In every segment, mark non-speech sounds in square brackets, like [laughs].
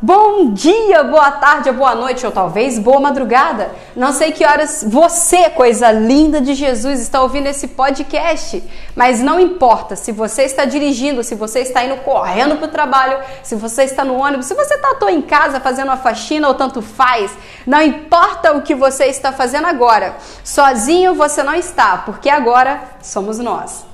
Bom dia, boa tarde, boa noite ou talvez boa madrugada. Não sei que horas você, coisa linda de Jesus, está ouvindo esse podcast, mas não importa se você está dirigindo, se você está indo correndo para o trabalho, se você está no ônibus, se você está à toa em casa fazendo uma faxina ou tanto faz, não importa o que você está fazendo agora, sozinho você não está, porque agora somos nós.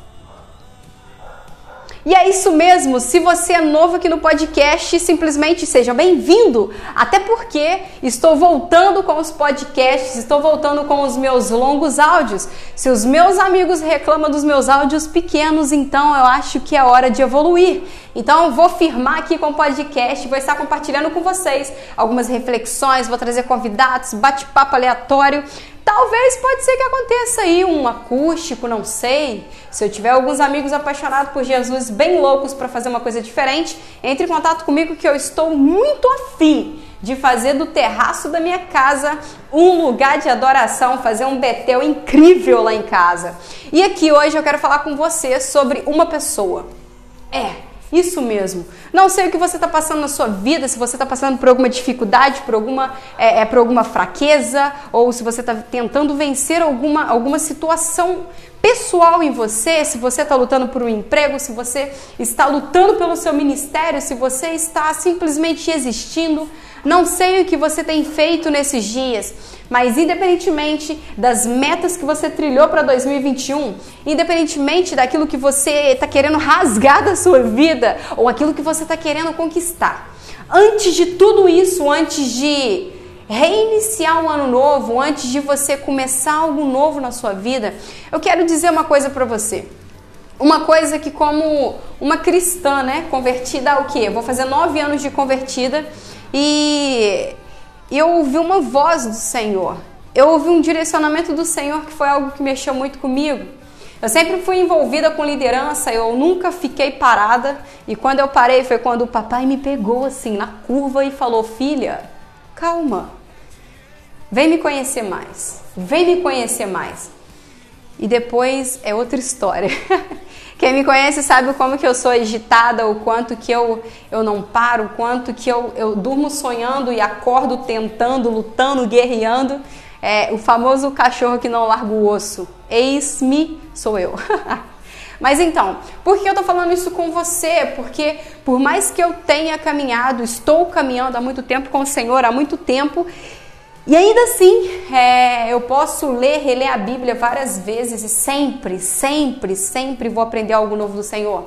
E é isso mesmo, se você é novo aqui no podcast, simplesmente seja bem-vindo. Até porque estou voltando com os podcasts, estou voltando com os meus longos áudios. Se os meus amigos reclamam dos meus áudios pequenos, então eu acho que é hora de evoluir. Então vou firmar aqui com o podcast, vou estar compartilhando com vocês algumas reflexões, vou trazer convidados, bate-papo aleatório Talvez pode ser que aconteça aí um acústico, não sei. Se eu tiver alguns amigos apaixonados por Jesus, bem loucos para fazer uma coisa diferente, entre em contato comigo que eu estou muito afim de fazer do terraço da minha casa um lugar de adoração, fazer um betel incrível lá em casa. E aqui hoje eu quero falar com você sobre uma pessoa. É, isso mesmo. Não sei o que você está passando na sua vida, se você está passando por alguma dificuldade, por alguma, é, é por alguma fraqueza, ou se você está tentando vencer alguma, alguma situação pessoal em você, se você está lutando por um emprego, se você está lutando pelo seu ministério, se você está simplesmente existindo. Não sei o que você tem feito nesses dias, mas independentemente das metas que você trilhou para 2021, independentemente daquilo que você está querendo rasgar da sua vida ou aquilo que você está querendo conquistar, antes de tudo isso, antes de reiniciar um ano novo, antes de você começar algo novo na sua vida, eu quero dizer uma coisa para você. Uma coisa que, como uma cristã, né, convertida ao quê? vou fazer nove anos de convertida e eu ouvi uma voz do Senhor. Eu ouvi um direcionamento do Senhor que foi algo que mexeu muito comigo. Eu sempre fui envolvida com liderança, eu nunca fiquei parada. E quando eu parei foi quando o papai me pegou assim na curva e falou: Filha, calma, vem me conhecer mais, vem me conhecer mais. E depois é outra história. [laughs] Quem me conhece sabe como que eu sou agitada, o quanto que eu, eu não paro, o quanto que eu, eu durmo sonhando e acordo tentando, lutando, guerreando. É, o famoso cachorro que não larga o osso. Eis-me, sou eu. [laughs] Mas então, por que eu tô falando isso com você? Porque por mais que eu tenha caminhado, estou caminhando há muito tempo com o Senhor, há muito tempo, e ainda assim, é, eu posso ler, reler a Bíblia várias vezes e sempre, sempre, sempre vou aprender algo novo do Senhor.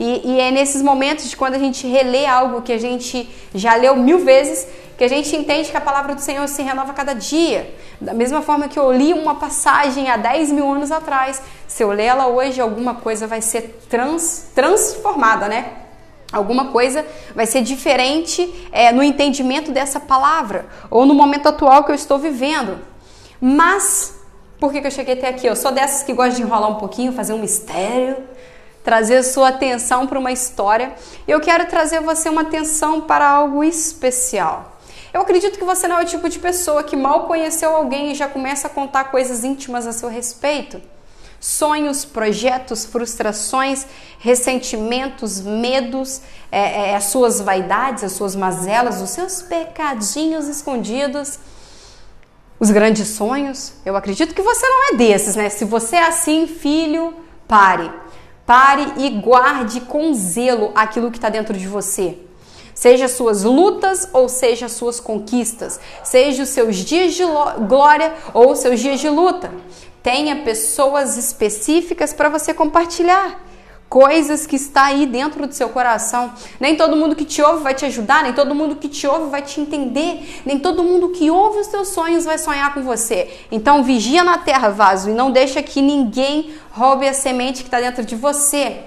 E, e, é nesses momentos de quando a gente relê algo que a gente já leu mil vezes, que a gente entende que a palavra do Senhor se renova cada dia. Da mesma forma que eu li uma passagem há 10 mil anos atrás, se eu ler ela hoje, alguma coisa vai ser trans, transformada, né? Alguma coisa vai ser diferente é, no entendimento dessa palavra ou no momento atual que eu estou vivendo. Mas, por que, que eu cheguei até aqui? Eu sou dessas que gosta de enrolar um pouquinho, fazer um mistério, trazer sua atenção para uma história. Eu quero trazer você uma atenção para algo especial. Eu acredito que você não é o tipo de pessoa que mal conheceu alguém e já começa a contar coisas íntimas a seu respeito sonhos, projetos, frustrações, ressentimentos, medos, é, é, as suas vaidades, as suas mazelas, os seus pecadinhos escondidos, os grandes sonhos. Eu acredito que você não é desses, né? Se você é assim, filho, pare. Pare e guarde com zelo aquilo que está dentro de você. Seja suas lutas ou seja suas conquistas, seja os seus dias de glória ou os seus dias de luta. Tenha pessoas específicas para você compartilhar coisas que está aí dentro do seu coração. Nem todo mundo que te ouve vai te ajudar, nem todo mundo que te ouve vai te entender, nem todo mundo que ouve os teus sonhos vai sonhar com você. Então vigia na terra, vaso, e não deixa que ninguém roube a semente que está dentro de você.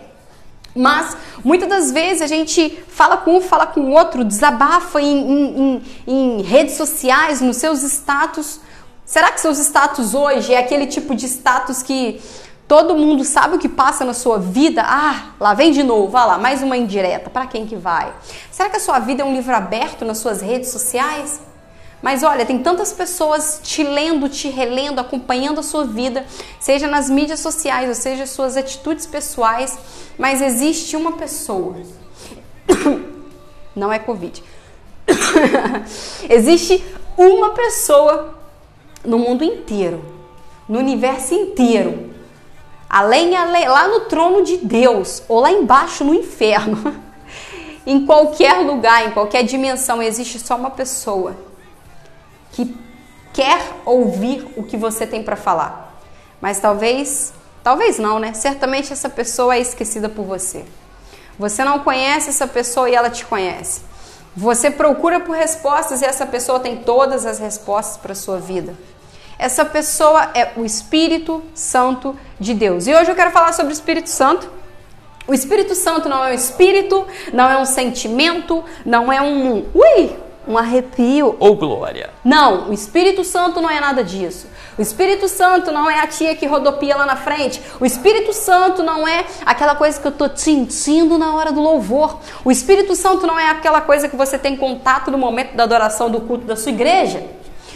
Mas muitas das vezes a gente fala com um, fala com o outro, desabafa em, em, em, em redes sociais, nos seus status, Será que seus status hoje é aquele tipo de status que todo mundo sabe o que passa na sua vida? Ah, lá vem de novo, vai lá, mais uma indireta. Para quem que vai? Será que a sua vida é um livro aberto nas suas redes sociais? Mas olha, tem tantas pessoas te lendo, te relendo, acompanhando a sua vida, seja nas mídias sociais, ou seja, suas atitudes pessoais, mas existe uma pessoa. [coughs] Não é Covid [coughs] Existe uma pessoa no mundo inteiro, no universo inteiro, além, além lá no trono de Deus ou lá embaixo no inferno, [laughs] em qualquer lugar, em qualquer dimensão, existe só uma pessoa que quer ouvir o que você tem para falar. Mas talvez, talvez não, né? Certamente essa pessoa é esquecida por você. Você não conhece essa pessoa e ela te conhece. Você procura por respostas e essa pessoa tem todas as respostas para a sua vida. Essa pessoa é o Espírito Santo de Deus. E hoje eu quero falar sobre o Espírito Santo. O Espírito Santo não é um espírito, não é um sentimento, não é um. Ui! Um arrepio. Ou oh, glória. Não, o Espírito Santo não é nada disso. O Espírito Santo não é a tia que rodopia lá na frente. O Espírito Santo não é aquela coisa que eu tô sentindo na hora do louvor. O Espírito Santo não é aquela coisa que você tem contato no momento da adoração do culto da sua igreja.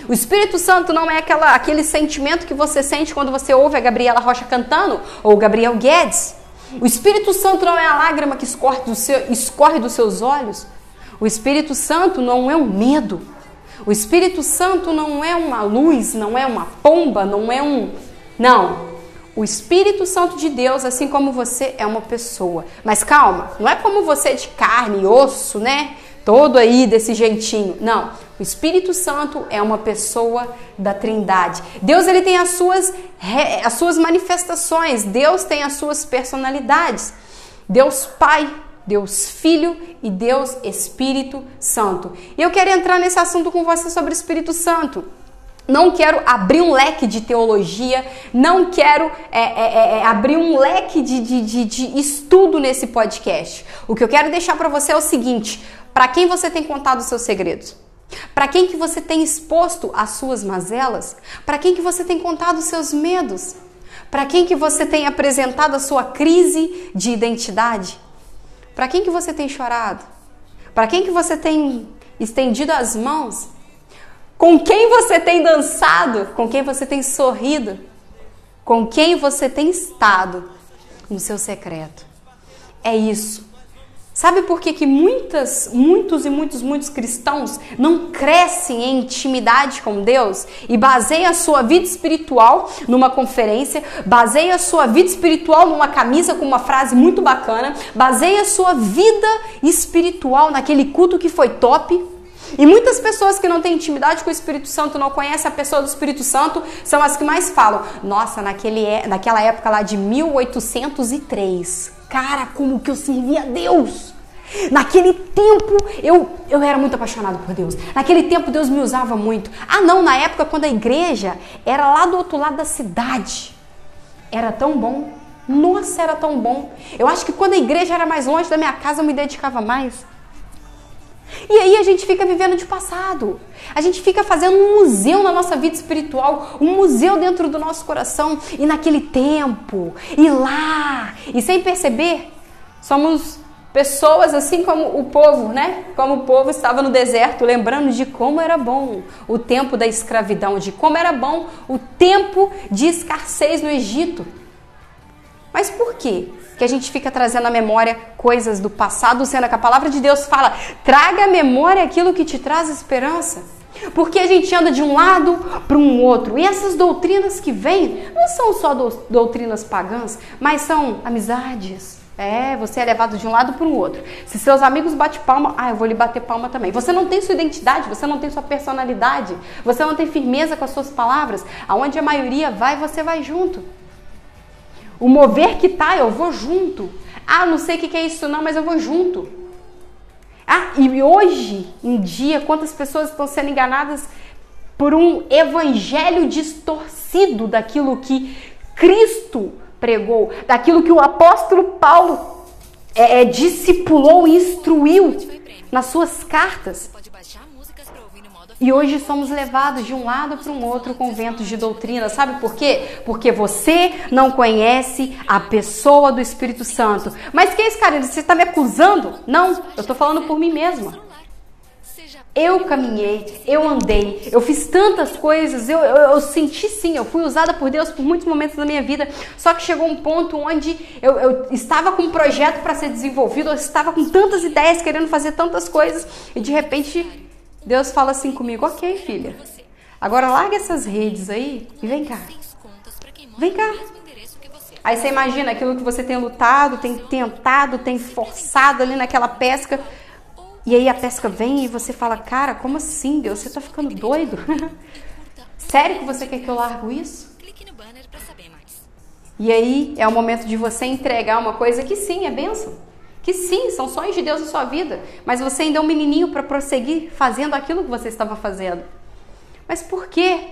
O Espírito Santo não é aquela, aquele sentimento que você sente quando você ouve a Gabriela Rocha cantando ou o Gabriel Guedes. O Espírito Santo não é a lágrima que escorre, do seu, escorre dos seus olhos. O Espírito Santo não é um medo. O Espírito Santo não é uma luz, não é uma pomba, não é um. Não. O Espírito Santo de Deus, assim como você, é uma pessoa. Mas calma, não é como você de carne e osso, né? Todo aí desse jeitinho. Não. O Espírito Santo é uma pessoa da Trindade. Deus ele tem as suas, as suas manifestações. Deus tem as suas personalidades. Deus Pai Deus Filho e Deus Espírito Santo. E eu quero entrar nesse assunto com você sobre Espírito Santo. Não quero abrir um leque de teologia, não quero é, é, é, é abrir um leque de, de, de, de estudo nesse podcast. O que eu quero deixar para você é o seguinte: para quem você tem contado os seus segredos? Para quem que você tem exposto as suas mazelas? Para quem que você tem contado os seus medos? Para quem que você tem apresentado a sua crise de identidade? Para quem que você tem chorado? Para quem que você tem estendido as mãos? Com quem você tem dançado? Com quem você tem sorrido? Com quem você tem estado no seu secreto? É isso Sabe por que, que muitas, muitos e muitos, muitos cristãos não crescem em intimidade com Deus e baseiam a sua vida espiritual numa conferência, baseiam a sua vida espiritual numa camisa com uma frase muito bacana, baseiam a sua vida espiritual naquele culto que foi top? E muitas pessoas que não têm intimidade com o Espírito Santo, não conhecem a pessoa do Espírito Santo, são as que mais falam: Nossa, naquele, é, naquela época lá de 1803, cara, como que eu servia a Deus. Naquele tempo eu, eu era muito apaixonado por Deus. Naquele tempo Deus me usava muito. Ah, não, na época quando a igreja era lá do outro lado da cidade. Era tão bom. Nossa, era tão bom. Eu acho que quando a igreja era mais longe da minha casa eu me dedicava mais. E aí a gente fica vivendo de passado. A gente fica fazendo um museu na nossa vida espiritual, um museu dentro do nosso coração. E naquele tempo, e lá, e sem perceber, somos pessoas assim como o povo, né? Como o povo estava no deserto, lembrando de como era bom o tempo da escravidão, de como era bom o tempo de escassez no Egito. Mas por quê? Que a gente fica trazendo à memória coisas do passado, sendo que a palavra de Deus fala: traga à memória aquilo que te traz esperança. Porque a gente anda de um lado para um outro. E essas doutrinas que vêm não são só doutrinas pagãs, mas são amizades. É, você é levado de um lado para o outro. Se seus amigos batem palma, ah, eu vou lhe bater palma também. Você não tem sua identidade, você não tem sua personalidade, você não tem firmeza com as suas palavras. Aonde a maioria vai, você vai junto. O mover que tá, eu vou junto. Ah, não sei o que é isso não, mas eu vou junto. Ah, e hoje em dia, quantas pessoas estão sendo enganadas por um evangelho distorcido daquilo que Cristo pregou, daquilo que o apóstolo Paulo é, é, discipulou e instruiu nas suas cartas. E hoje somos levados de um lado para um outro com ventos de doutrina. Sabe por quê? Porque você não conhece a pessoa do Espírito Santo. Mas que é isso, cara? Você está me acusando? Não, eu estou falando por mim mesma. Eu caminhei, eu andei, eu fiz tantas coisas, eu, eu, eu, senti sim, eu fui usada por Deus por muitos momentos da minha vida, só que chegou um ponto onde eu, eu estava com um projeto para ser desenvolvido, eu estava com tantas ideias, querendo fazer tantas coisas, e de repente Deus fala assim comigo: Ok, filha, agora larga essas redes aí e vem cá. Vem cá. Aí você imagina aquilo que você tem lutado, tem tentado, tem forçado ali naquela pesca. E aí a pesca vem e você fala, cara, como assim, Deus? Você tá ficando doido? [laughs] Sério que você quer que eu largo isso? E aí é o momento de você entregar uma coisa que sim, é bênção. Que sim, são sonhos de Deus na sua vida. Mas você ainda é um menininho para prosseguir fazendo aquilo que você estava fazendo. Mas por quê?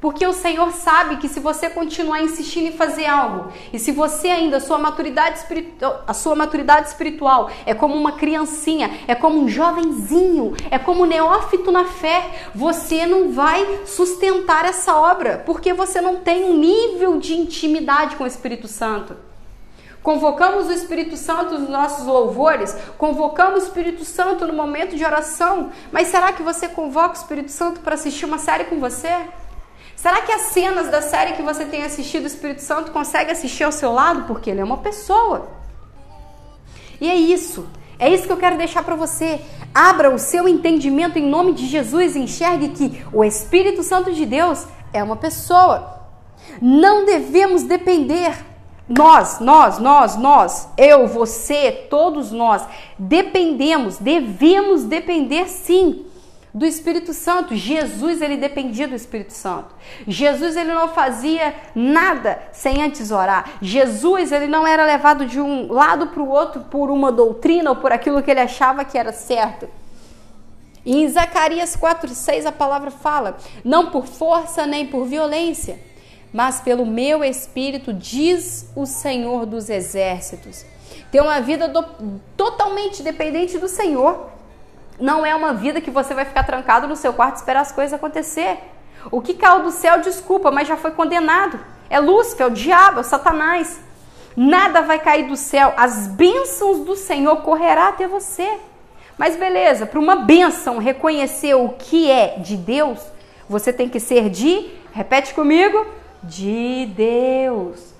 Porque o Senhor sabe que se você continuar insistindo em fazer algo, e se você ainda, sua maturidade espiritual, a sua maturidade espiritual é como uma criancinha, é como um jovenzinho, é como um neófito na fé, você não vai sustentar essa obra, porque você não tem um nível de intimidade com o Espírito Santo. Convocamos o Espírito Santo nos nossos louvores, convocamos o Espírito Santo no momento de oração, mas será que você convoca o Espírito Santo para assistir uma série com você? Será que as cenas da série que você tem assistido, o Espírito Santo consegue assistir ao seu lado? Porque ele é uma pessoa. E é isso. É isso que eu quero deixar para você. Abra o seu entendimento em nome de Jesus e enxergue que o Espírito Santo de Deus é uma pessoa. Não devemos depender nós, nós, nós, nós, eu, você, todos nós dependemos, devemos depender sim do Espírito Santo. Jesus, ele dependia do Espírito Santo. Jesus, ele não fazia nada sem antes orar. Jesus, ele não era levado de um lado para o outro por uma doutrina ou por aquilo que ele achava que era certo. Em Zacarias 4:6 a palavra fala: "Não por força nem por violência, mas pelo meu espírito", diz o Senhor dos exércitos. Ter uma vida do, totalmente dependente do Senhor não é uma vida que você vai ficar trancado no seu quarto e esperar as coisas acontecer. O que caiu do céu, desculpa, mas já foi condenado. É Lúcifer, é o diabo, é o Satanás. Nada vai cair do céu. As bênçãos do Senhor correrá até você. Mas beleza, para uma bênção reconhecer o que é de Deus, você tem que ser de, repete comigo, de Deus.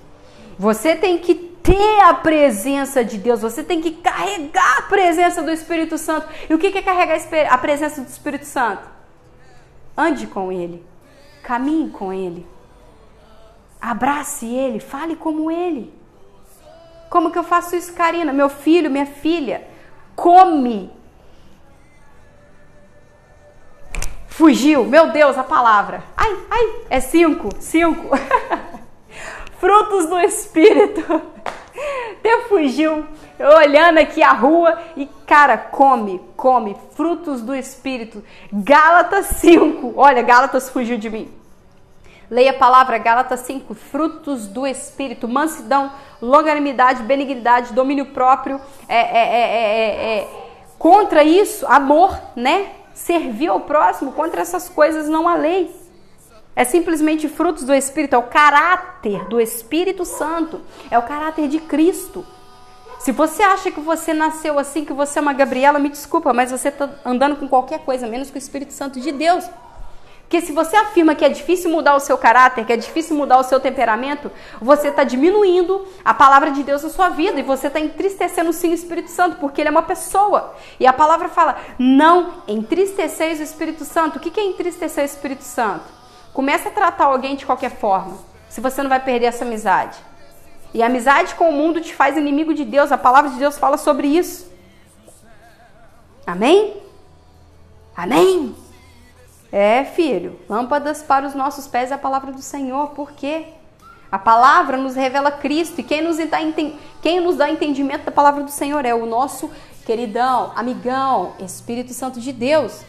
Você tem que ter a presença de Deus, você tem que carregar a presença do Espírito Santo. E o que é carregar a presença do Espírito Santo? Ande com Ele, caminhe com Ele, abrace Ele, fale como Ele. Como que eu faço isso, Karina? Meu filho, minha filha, come. Fugiu, meu Deus, a palavra. Ai, ai, é cinco, cinco. [laughs] Frutos do Espírito. Até fugiu, olhando aqui a rua e, cara, come, come, frutos do Espírito. Gálatas 5, olha, Gálatas fugiu de mim. Leia a palavra Gálatas 5, frutos do Espírito, mansidão, longanimidade, benignidade, domínio próprio, é, é, é, é, contra isso, amor, né? Servir ao próximo, contra essas coisas não há lei. É simplesmente frutos do Espírito, é o caráter do Espírito Santo, é o caráter de Cristo. Se você acha que você nasceu assim, que você é uma Gabriela, me desculpa, mas você está andando com qualquer coisa, menos com o Espírito Santo de Deus. Porque se você afirma que é difícil mudar o seu caráter, que é difícil mudar o seu temperamento, você está diminuindo a palavra de Deus na sua vida e você está entristecendo sim o Espírito Santo, porque ele é uma pessoa. E a palavra fala: não entristeceis o Espírito Santo. O que é entristecer o Espírito Santo? Começa a tratar alguém de qualquer forma, se você não vai perder essa amizade. E a amizade com o mundo te faz inimigo de Deus. A palavra de Deus fala sobre isso. Amém? Amém? É, filho. Lâmpadas para os nossos pés é a palavra do Senhor. Por quê? A palavra nos revela Cristo. E quem nos, dá, quem nos dá entendimento da palavra do Senhor é o nosso queridão, amigão, Espírito Santo de Deus.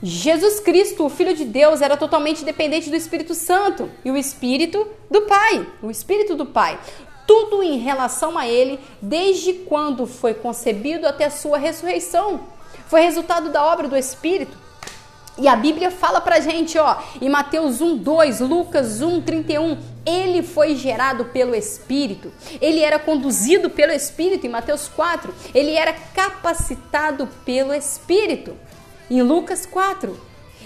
Jesus Cristo, o Filho de Deus, era totalmente dependente do Espírito Santo e o Espírito do Pai, o Espírito do Pai. Tudo em relação a ele, desde quando foi concebido até a sua ressurreição. Foi resultado da obra do Espírito. E a Bíblia fala pra gente, ó, em Mateus 1, 2, Lucas 1, 31, ele foi gerado pelo Espírito, ele era conduzido pelo Espírito, em Mateus 4, ele era capacitado pelo Espírito. Em Lucas 4,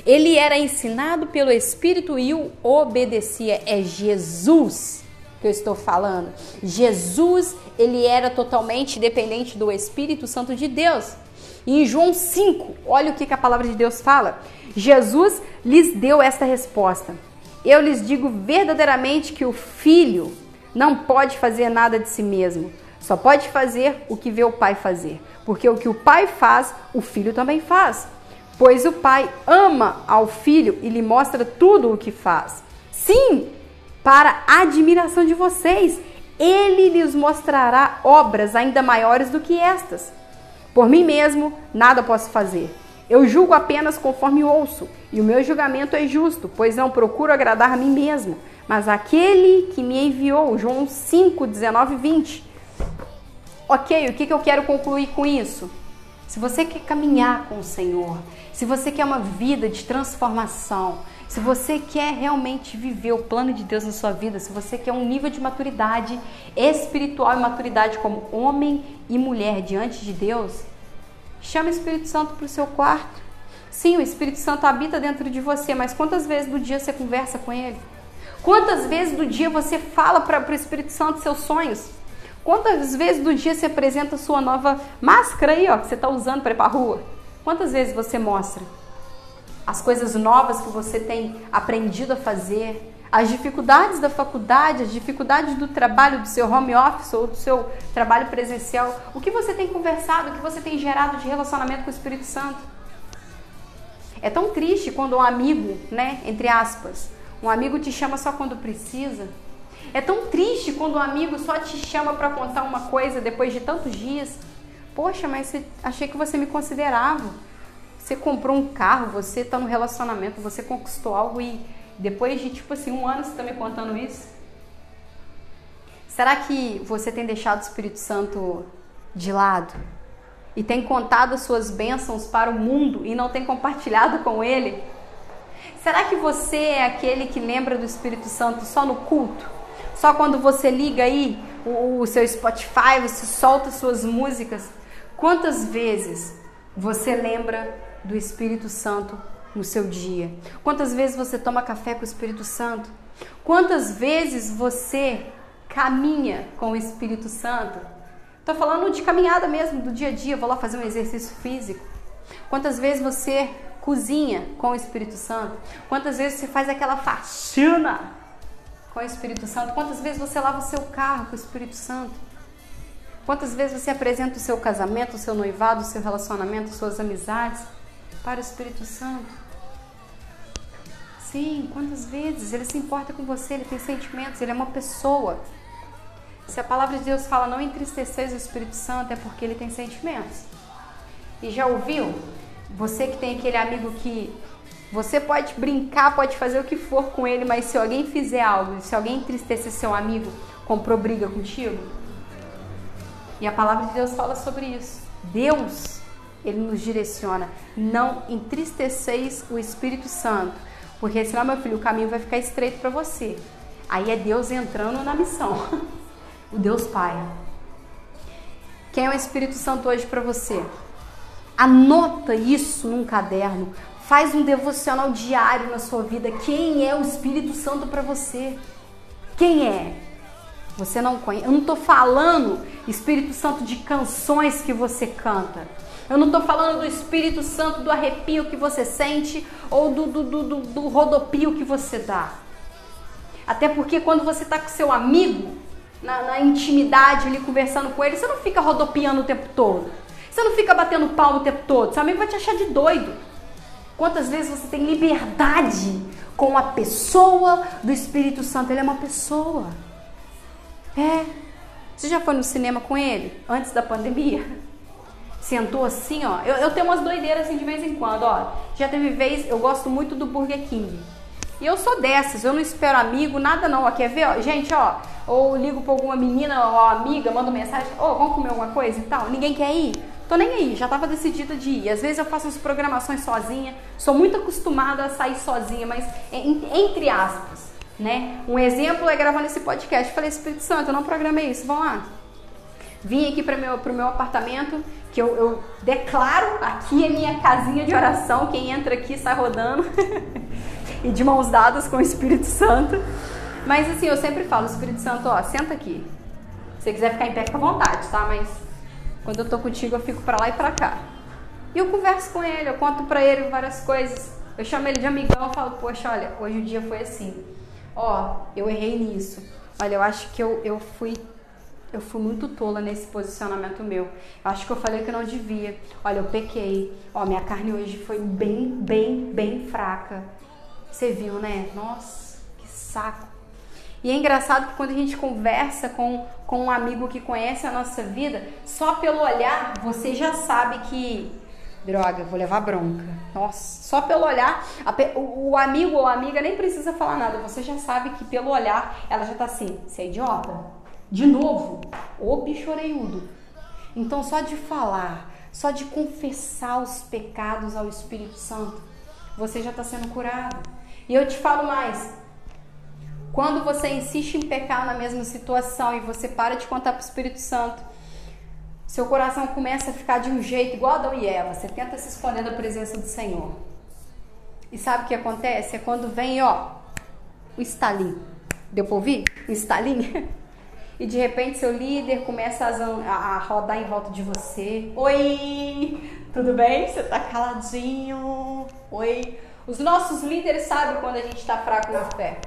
ele era ensinado pelo Espírito e o obedecia. É Jesus que eu estou falando. Jesus, ele era totalmente dependente do Espírito Santo de Deus. Em João 5, olha o que, que a palavra de Deus fala. Jesus lhes deu esta resposta: Eu lhes digo verdadeiramente que o filho não pode fazer nada de si mesmo, só pode fazer o que vê o pai fazer, porque o que o pai faz, o filho também faz. Pois o pai ama ao filho e lhe mostra tudo o que faz. Sim, para admiração de vocês, ele lhes mostrará obras ainda maiores do que estas. Por mim mesmo, nada posso fazer. Eu julgo apenas conforme ouço, e o meu julgamento é justo, pois não procuro agradar a mim mesmo, mas aquele que me enviou. João 5, 19 e 20. Ok, o que, que eu quero concluir com isso? Se você quer caminhar com o Senhor, se você quer uma vida de transformação, se você quer realmente viver o plano de Deus na sua vida, se você quer um nível de maturidade espiritual e maturidade como homem e mulher diante de Deus, Chame o Espírito Santo para o seu quarto. Sim, o Espírito Santo habita dentro de você, mas quantas vezes do dia você conversa com ele? Quantas vezes do dia você fala para o Espírito Santo seus sonhos? Quantas vezes do dia você apresenta sua nova máscara aí, ó, que você está usando para ir para a rua? Quantas vezes você mostra as coisas novas que você tem aprendido a fazer? As dificuldades da faculdade, as dificuldades do trabalho, do seu home office ou do seu trabalho presencial, o que você tem conversado, o que você tem gerado de relacionamento com o Espírito Santo. É tão triste quando um amigo, né, entre aspas, um amigo te chama só quando precisa. É tão triste quando um amigo só te chama para contar uma coisa depois de tantos dias. Poxa, mas achei que você me considerava. Você comprou um carro, você está no relacionamento, você conquistou algo e depois de tipo assim, um ano você está me contando isso? Será que você tem deixado o Espírito Santo de lado? E tem contado suas bênçãos para o mundo e não tem compartilhado com ele? Será que você é aquele que lembra do Espírito Santo só no culto? Só quando você liga aí o, o seu Spotify, você solta suas músicas? Quantas vezes você lembra do Espírito Santo no seu dia? Quantas vezes você toma café com o Espírito Santo? Quantas vezes você caminha com o Espírito Santo? Estou falando de caminhada mesmo, do dia a dia, vou lá fazer um exercício físico. Quantas vezes você cozinha com o Espírito Santo? Quantas vezes você faz aquela faxina com o Espírito Santo? Quantas vezes você lava o seu carro com o Espírito Santo? Quantas vezes você apresenta o seu casamento, o seu noivado, o seu relacionamento, suas amizades para o Espírito Santo? Sim, quantas vezes ele se importa com você, ele tem sentimentos, ele é uma pessoa. Se a palavra de Deus fala não entristeceis o Espírito Santo, é porque ele tem sentimentos. E já ouviu? Você que tem aquele amigo que você pode brincar, pode fazer o que for com ele, mas se alguém fizer algo, se alguém entristecer seu amigo, comprou briga contigo? E a palavra de Deus fala sobre isso. Deus, ele nos direciona. Não entristeceis o Espírito Santo. Porque senão, meu filho, o caminho vai ficar estreito para você. Aí é Deus entrando na missão. [laughs] o Deus Pai. Quem é o Espírito Santo hoje para você? Anota isso num caderno. Faz um devocional diário na sua vida. Quem é o Espírito Santo para você? Quem é? Você não conhece. Eu não estou falando Espírito Santo de canções que você canta. Eu não estou falando do Espírito Santo, do arrepio que você sente ou do, do, do, do rodopio que você dá. Até porque quando você está com seu amigo, na, na, intimidade ali conversando com ele, você não fica rodopiando o tempo todo. Você não fica batendo pau o tempo todo. Seu amigo vai te achar de doido. Quantas vezes você tem liberdade com a pessoa do Espírito Santo? Ele é uma pessoa. É. Você já foi no cinema com ele antes da pandemia? Sentou assim, ó. Eu, eu tenho umas doideiras assim de vez em quando, ó. Já teve vez, eu gosto muito do Burger King. E eu sou dessas, eu não espero amigo, nada não. Ó, quer ver, ó? Gente, ó, ou ligo pra alguma menina ou amiga, mando mensagem, ô, oh, vamos comer alguma coisa e tal. Ninguém quer ir? Tô nem aí, já tava decidida de ir. Às vezes eu faço as programações sozinha, sou muito acostumada a sair sozinha, mas entre aspas, né? Um exemplo é gravando esse podcast. Falei, Espírito Santo, eu não programei isso, vamos lá. Vim aqui para meu, pro meu apartamento, que eu, eu declaro aqui a minha casinha de oração. Quem entra aqui sai rodando [laughs] e de mãos dadas com o Espírito Santo. Mas assim, eu sempre falo, Espírito Santo, ó, senta aqui. Se você quiser ficar em pé, fica à vontade, tá? Mas quando eu tô contigo, eu fico para lá e para cá. E eu converso com ele, eu conto para ele várias coisas. Eu chamo ele de amigão, eu falo, poxa, olha, hoje o dia foi assim. Ó, eu errei nisso. Olha, eu acho que eu, eu fui eu fui muito tola nesse posicionamento meu. Eu acho que eu falei que eu não devia. Olha, eu pequei. Ó, minha carne hoje foi bem, bem, bem fraca. Você viu, né? Nossa, que saco. E é engraçado que quando a gente conversa com, com um amigo que conhece a nossa vida, só pelo olhar você já sabe que droga, vou levar bronca. Nossa, só pelo olhar, a, o, o, amigo ou a amiga nem precisa falar nada, você já sabe que pelo olhar ela já tá assim, você é idiota? De novo, ô bicho. Então, só de falar, só de confessar os pecados ao Espírito Santo, você já está sendo curado. E eu te falo mais: quando você insiste em pecar na mesma situação e você para de contar para o Espírito Santo, seu coração começa a ficar de um jeito igual Adão e Eva. Você tenta se esconder da presença do Senhor. E sabe o que acontece? É quando vem, ó, o estalinho. Deu para ouvir? O estalinho? [laughs] e de repente seu líder começa a, a, rodar em volta de você. Oi, tudo bem? Você tá caladinho? Oi. Os nossos líderes sabem quando a gente está fraco na fé.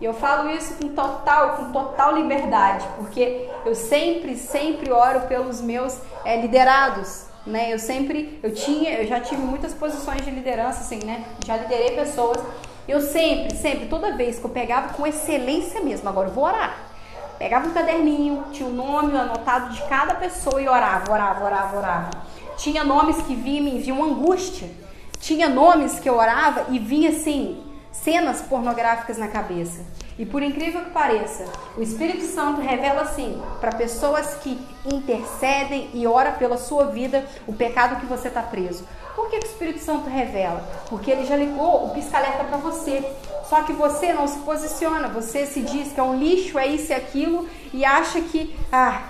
E eu falo isso com total, com total liberdade, porque eu sempre, sempre oro pelos meus é, liderados, né? Eu sempre, eu tinha, eu já tive muitas posições de liderança, assim, né? Já liderei pessoas. Eu sempre, sempre, toda vez que eu pegava com excelência mesmo, agora eu vou orar. Pegava um caderninho, tinha o um nome anotado de cada pessoa e orava, orava, orava, orava. Tinha nomes que vinham, me vinham angústia. Tinha nomes que eu orava e vinha assim, cenas pornográficas na cabeça. E por incrível que pareça, o Espírito Santo revela assim para pessoas que intercedem e ora pela sua vida o pecado que você está preso. Por que, que o Espírito Santo revela? Porque ele já ligou o pisca-alerta para você. Só que você não se posiciona, você se diz que é um lixo, é isso e aquilo, e acha que, ah,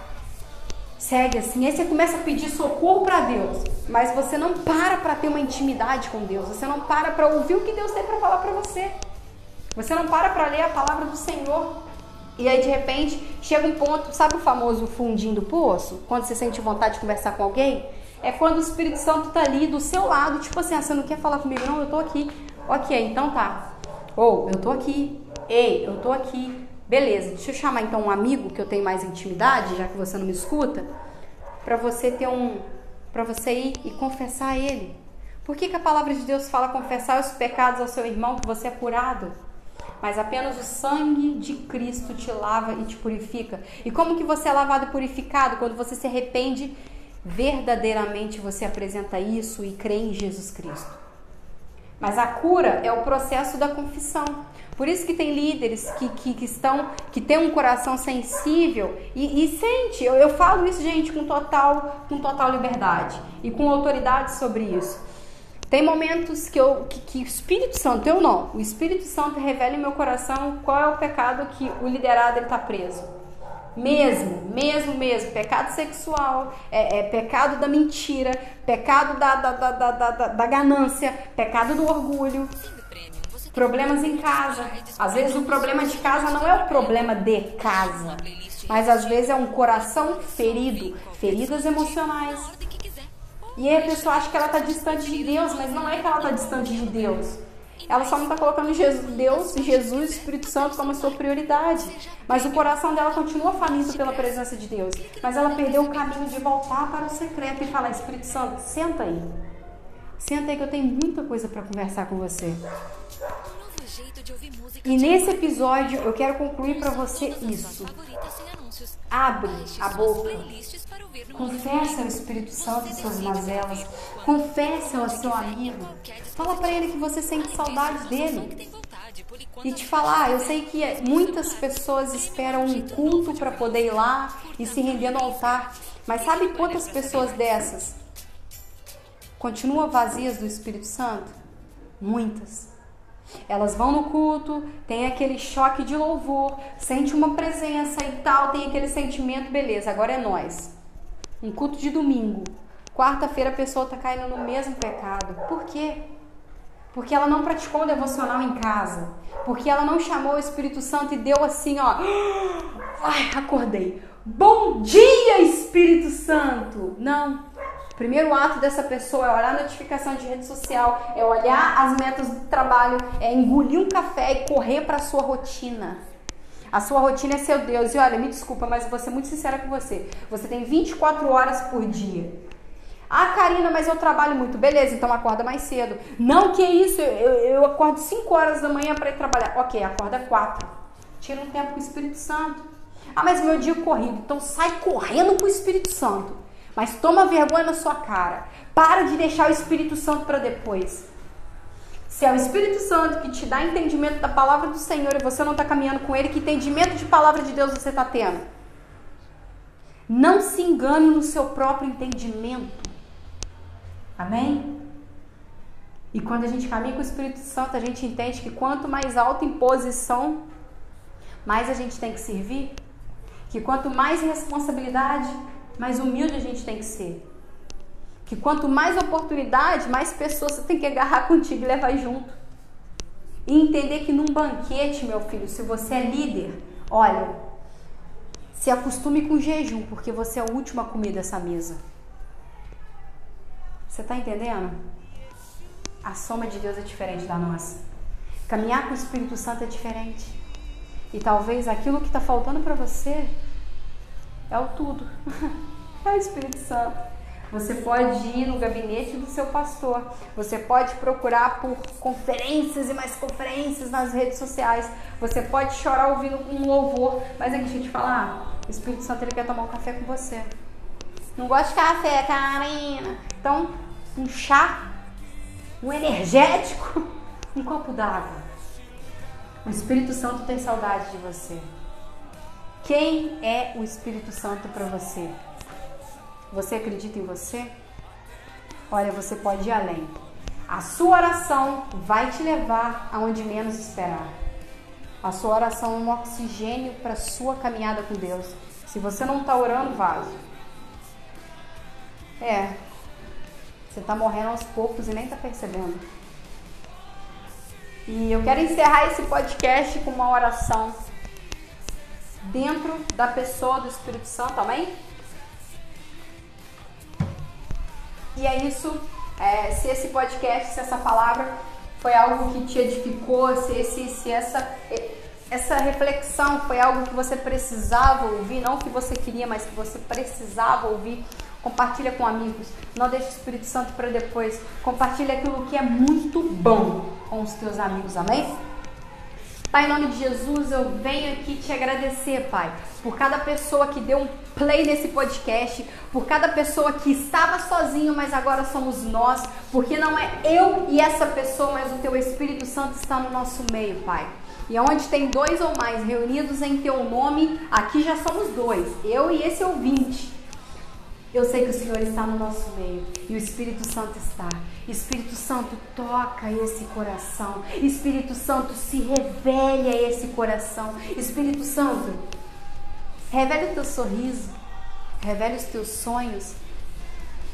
segue assim. Aí você começa a pedir socorro para Deus, mas você não para para ter uma intimidade com Deus, você não para para ouvir o que Deus tem para falar para você. Você não para para ler a palavra do Senhor. E aí de repente chega um ponto, sabe o famoso fundinho do poço? Quando você sente vontade de conversar com alguém? É quando o Espírito Santo tá ali do seu lado, tipo assim, ah, você não quer falar comigo? Não, eu tô aqui. Ok, então tá. Ou, oh, eu tô aqui. Ei, eu tô aqui. Beleza, deixa eu chamar então um amigo que eu tenho mais intimidade, já que você não me escuta, para você ter um. para você ir e confessar a ele. Por que, que a palavra de Deus fala confessar os pecados ao seu irmão que você é curado? Mas apenas o sangue de Cristo te lava e te purifica. E como que você é lavado e purificado? Quando você se arrepende, verdadeiramente você apresenta isso e crê em Jesus Cristo. Mas a cura é o processo da confissão. Por isso que tem líderes que, que, que estão, que têm um coração sensível e, e sente. Eu, eu falo isso, gente, com total, com total liberdade e com autoridade sobre isso. Tem momentos que, eu, que, que o Espírito Santo, eu não, o Espírito Santo revela em meu coração qual é o pecado que o liderado está preso. Mesmo, mesmo, mesmo. Pecado sexual, é, é pecado da mentira, pecado da, da, da, da, da, da ganância, pecado do orgulho. Problemas em casa. Às vezes o problema de casa não é o problema de casa, mas às vezes é um coração ferido, feridas emocionais. E aí a pessoa acha que ela está distante de Deus, mas não é que ela está distante de Deus. Ela só não está colocando Jesus, Deus, Jesus, Espírito Santo como a sua prioridade. Mas o coração dela continua faminto pela presença de Deus. Mas ela perdeu o caminho de voltar para o secreto e falar: Espírito Santo, senta aí. Senta aí que eu tenho muita coisa para conversar com você. E nesse episódio eu quero concluir para você isso. Abre a boca. Confessa ao Espírito Santo suas mazelas. Confesse ao seu amigo. Fala para ele que você sente saudade dele. E te falar, eu sei que muitas pessoas esperam um culto para poder ir lá e se render no altar. Mas sabe quantas pessoas dessas continuam vazias do Espírito Santo? Muitas. Elas vão no culto, tem aquele choque de louvor, sente uma presença e tal, tem aquele sentimento, beleza, agora é nós. Um culto de domingo. Quarta-feira a pessoa está caindo no mesmo pecado. Por quê? Porque ela não praticou o devocional em casa. Porque ela não chamou o Espírito Santo e deu assim, ó. [gasps] Ai, acordei. Bom dia, Espírito Santo! Não. O primeiro ato dessa pessoa é olhar a notificação de rede social, é olhar as metas do trabalho, é engolir um café e correr para sua rotina. A sua rotina é seu Deus. E olha, me desculpa, mas vou ser muito sincera com você. Você tem 24 horas por dia. Ah, Karina, mas eu trabalho muito. Beleza, então acorda mais cedo. Não, que isso, eu, eu acordo 5 horas da manhã para ir trabalhar. Ok, acorda 4. Tira um tempo com o Espírito Santo. Ah, mas meu dia é corrido. Então sai correndo com o Espírito Santo. Mas toma vergonha na sua cara. Para de deixar o Espírito Santo para depois. Se é o Espírito Santo que te dá entendimento da palavra do Senhor e você não está caminhando com ele, que entendimento de palavra de Deus você está tendo? Não se engane no seu próprio entendimento. Amém? E quando a gente caminha com o Espírito Santo, a gente entende que quanto mais alta em posição, mais a gente tem que servir. Que quanto mais responsabilidade, mais humilde a gente tem que ser. Que quanto mais oportunidade, mais pessoas você tem que agarrar contigo e levar junto. E entender que num banquete, meu filho, se você é líder, olha, se acostume com jejum, porque você é a última comida dessa mesa. Você está entendendo? A soma de Deus é diferente da nossa. Caminhar com o Espírito Santo é diferente. E talvez aquilo que está faltando para você é o tudo. [laughs] é o Espírito Santo. Você pode ir no gabinete do seu pastor. Você pode procurar por conferências e mais conferências nas redes sociais. Você pode chorar ouvindo um louvor. Mas aqui, deixa eu te falar. O Espírito Santo ele quer tomar um café com você. Não gosto de café, Karina. Então, um chá, um energético, [laughs] um copo d'água. O Espírito Santo tem saudade de você. Quem é o Espírito Santo para você? Você acredita em você? Olha, você pode ir além. A sua oração vai te levar aonde menos esperar. A sua oração é um oxigênio para sua caminhada com Deus. Se você não está orando, vaso. É. Você tá morrendo aos poucos e nem tá percebendo. E eu quero encerrar esse podcast com uma oração dentro da pessoa do Espírito Santo, amém? E é isso. É, se esse podcast, se essa palavra foi algo que te edificou, se, esse, se essa, essa reflexão foi algo que você precisava ouvir, não que você queria, mas que você precisava ouvir, Compartilha com amigos. Não deixe o Espírito Santo para depois. Compartilha aquilo que é muito bom com os teus amigos. Amém? Pai, em nome de Jesus, eu venho aqui te agradecer, Pai, por cada pessoa que deu um play nesse podcast, por cada pessoa que estava sozinho, mas agora somos nós, porque não é eu e essa pessoa, mas o teu Espírito Santo está no nosso meio, Pai. E onde tem dois ou mais reunidos em teu nome, aqui já somos dois, eu e esse ouvinte. Eu sei que o Senhor está no nosso meio e o Espírito Santo está. Espírito Santo, toca esse coração. Espírito Santo, se revele a esse coração. Espírito Santo, revele o teu sorriso, revele os teus sonhos.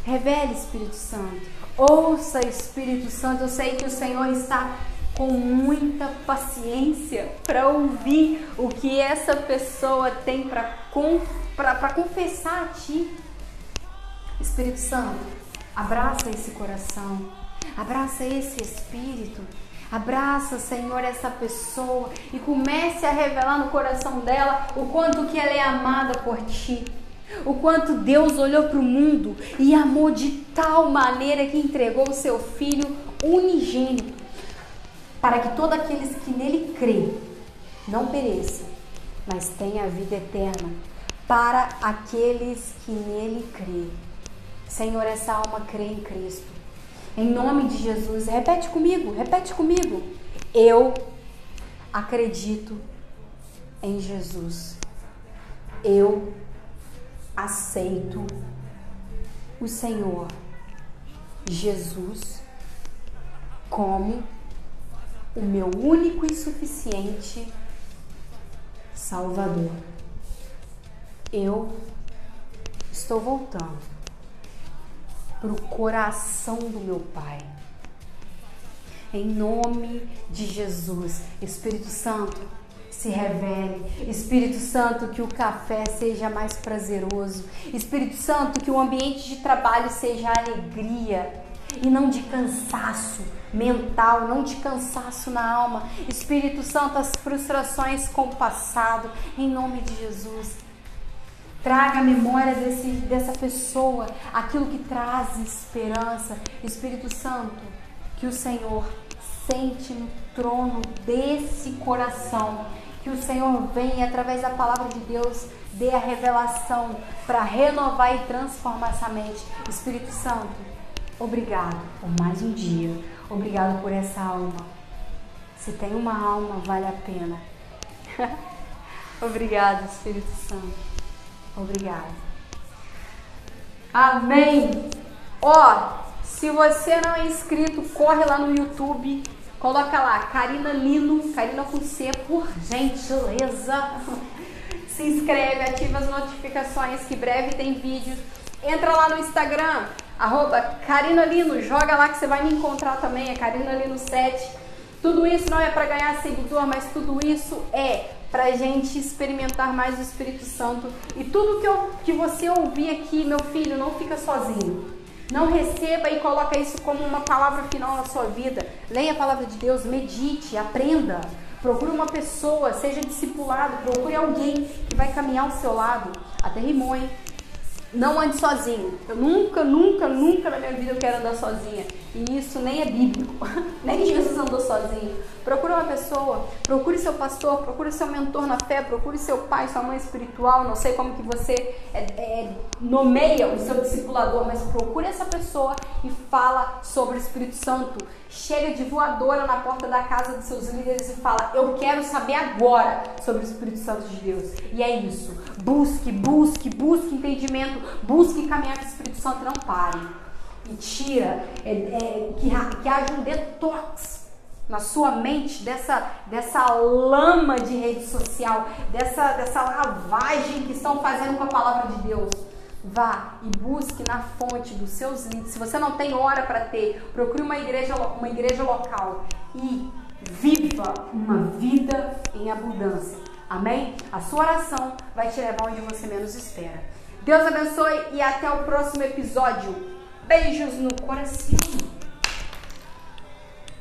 Revele, Espírito Santo. Ouça, Espírito Santo. Eu sei que o Senhor está com muita paciência para ouvir o que essa pessoa tem para confessar a Ti. Espírito Santo, abraça esse coração, abraça esse espírito, abraça, Senhor, essa pessoa e comece a revelar no coração dela o quanto que ela é amada por ti. O quanto Deus olhou para o mundo e amou de tal maneira que entregou o seu filho unigênito, para que todos aqueles que nele crê não pereçam, mas tenha a vida eterna. Para aqueles que nele crê. Senhor, essa alma crê em Cristo. Em nome de Jesus, repete comigo, repete comigo. Eu acredito em Jesus. Eu aceito o Senhor Jesus como o meu único e suficiente Salvador. Eu estou voltando para o coração do meu Pai. Em nome de Jesus, Espírito Santo, se revele. Espírito Santo, que o café seja mais prazeroso. Espírito Santo, que o ambiente de trabalho seja alegria e não de cansaço mental, não de cansaço na alma. Espírito Santo, as frustrações com o passado, em nome de Jesus. Traga a memória desse, dessa pessoa, aquilo que traz esperança. Espírito Santo, que o Senhor sente no trono desse coração. Que o Senhor venha, através da palavra de Deus, dê a revelação para renovar e transformar essa mente. Espírito Santo, obrigado por mais um dia. Obrigado por essa alma. Se tem uma alma, vale a pena. [laughs] obrigado, Espírito Santo. Obrigado. Amém. Ó, se você não é inscrito, corre lá no YouTube, coloca lá Karina Lino, Karina com C, por gentileza. [laughs] Se inscreve, ativa as notificações que breve tem vídeo. Entra lá no Instagram, arroba Karina Lino, joga lá que você vai me encontrar também, é Karina Lino 7. Tudo isso não é para ganhar seguidor, mas tudo isso é para a gente experimentar mais o Espírito Santo. E tudo que, eu, que você ouvir aqui, meu filho, não fica sozinho. Não receba e coloca isso como uma palavra final na sua vida. Leia a palavra de Deus, medite, aprenda. Procure uma pessoa, seja discipulado, procure alguém que vai caminhar ao seu lado. Até rimou, hein? Não ande sozinho. Eu nunca, nunca, nunca na minha vida eu quero andar sozinha. E isso nem é bíblico. [laughs] nem Jesus andou sozinho. Procure uma pessoa, procure seu pastor, procure seu mentor na fé, procure seu pai, sua mãe espiritual. Não sei como que você é, é, nomeia o seu discipulador, mas procure essa pessoa e fala sobre o Espírito Santo. Chega de voadora na porta da casa dos seus líderes e fala: Eu quero saber agora sobre o Espírito Santo de Deus. E é isso. Busque, busque, busque entendimento, busque caminhar com o Espírito Santo. Não pare. E tira, é, é, que, que haja um detox na sua mente dessa, dessa lama de rede social, dessa, dessa lavagem que estão fazendo com a palavra de Deus. Vá e busque na fonte dos seus líderes. Se você não tem hora para ter, procure uma igreja, uma igreja local e viva uma vida em abundância. Amém? A sua oração vai te levar onde você menos espera. Deus abençoe e até o próximo episódio. Beijos no coração.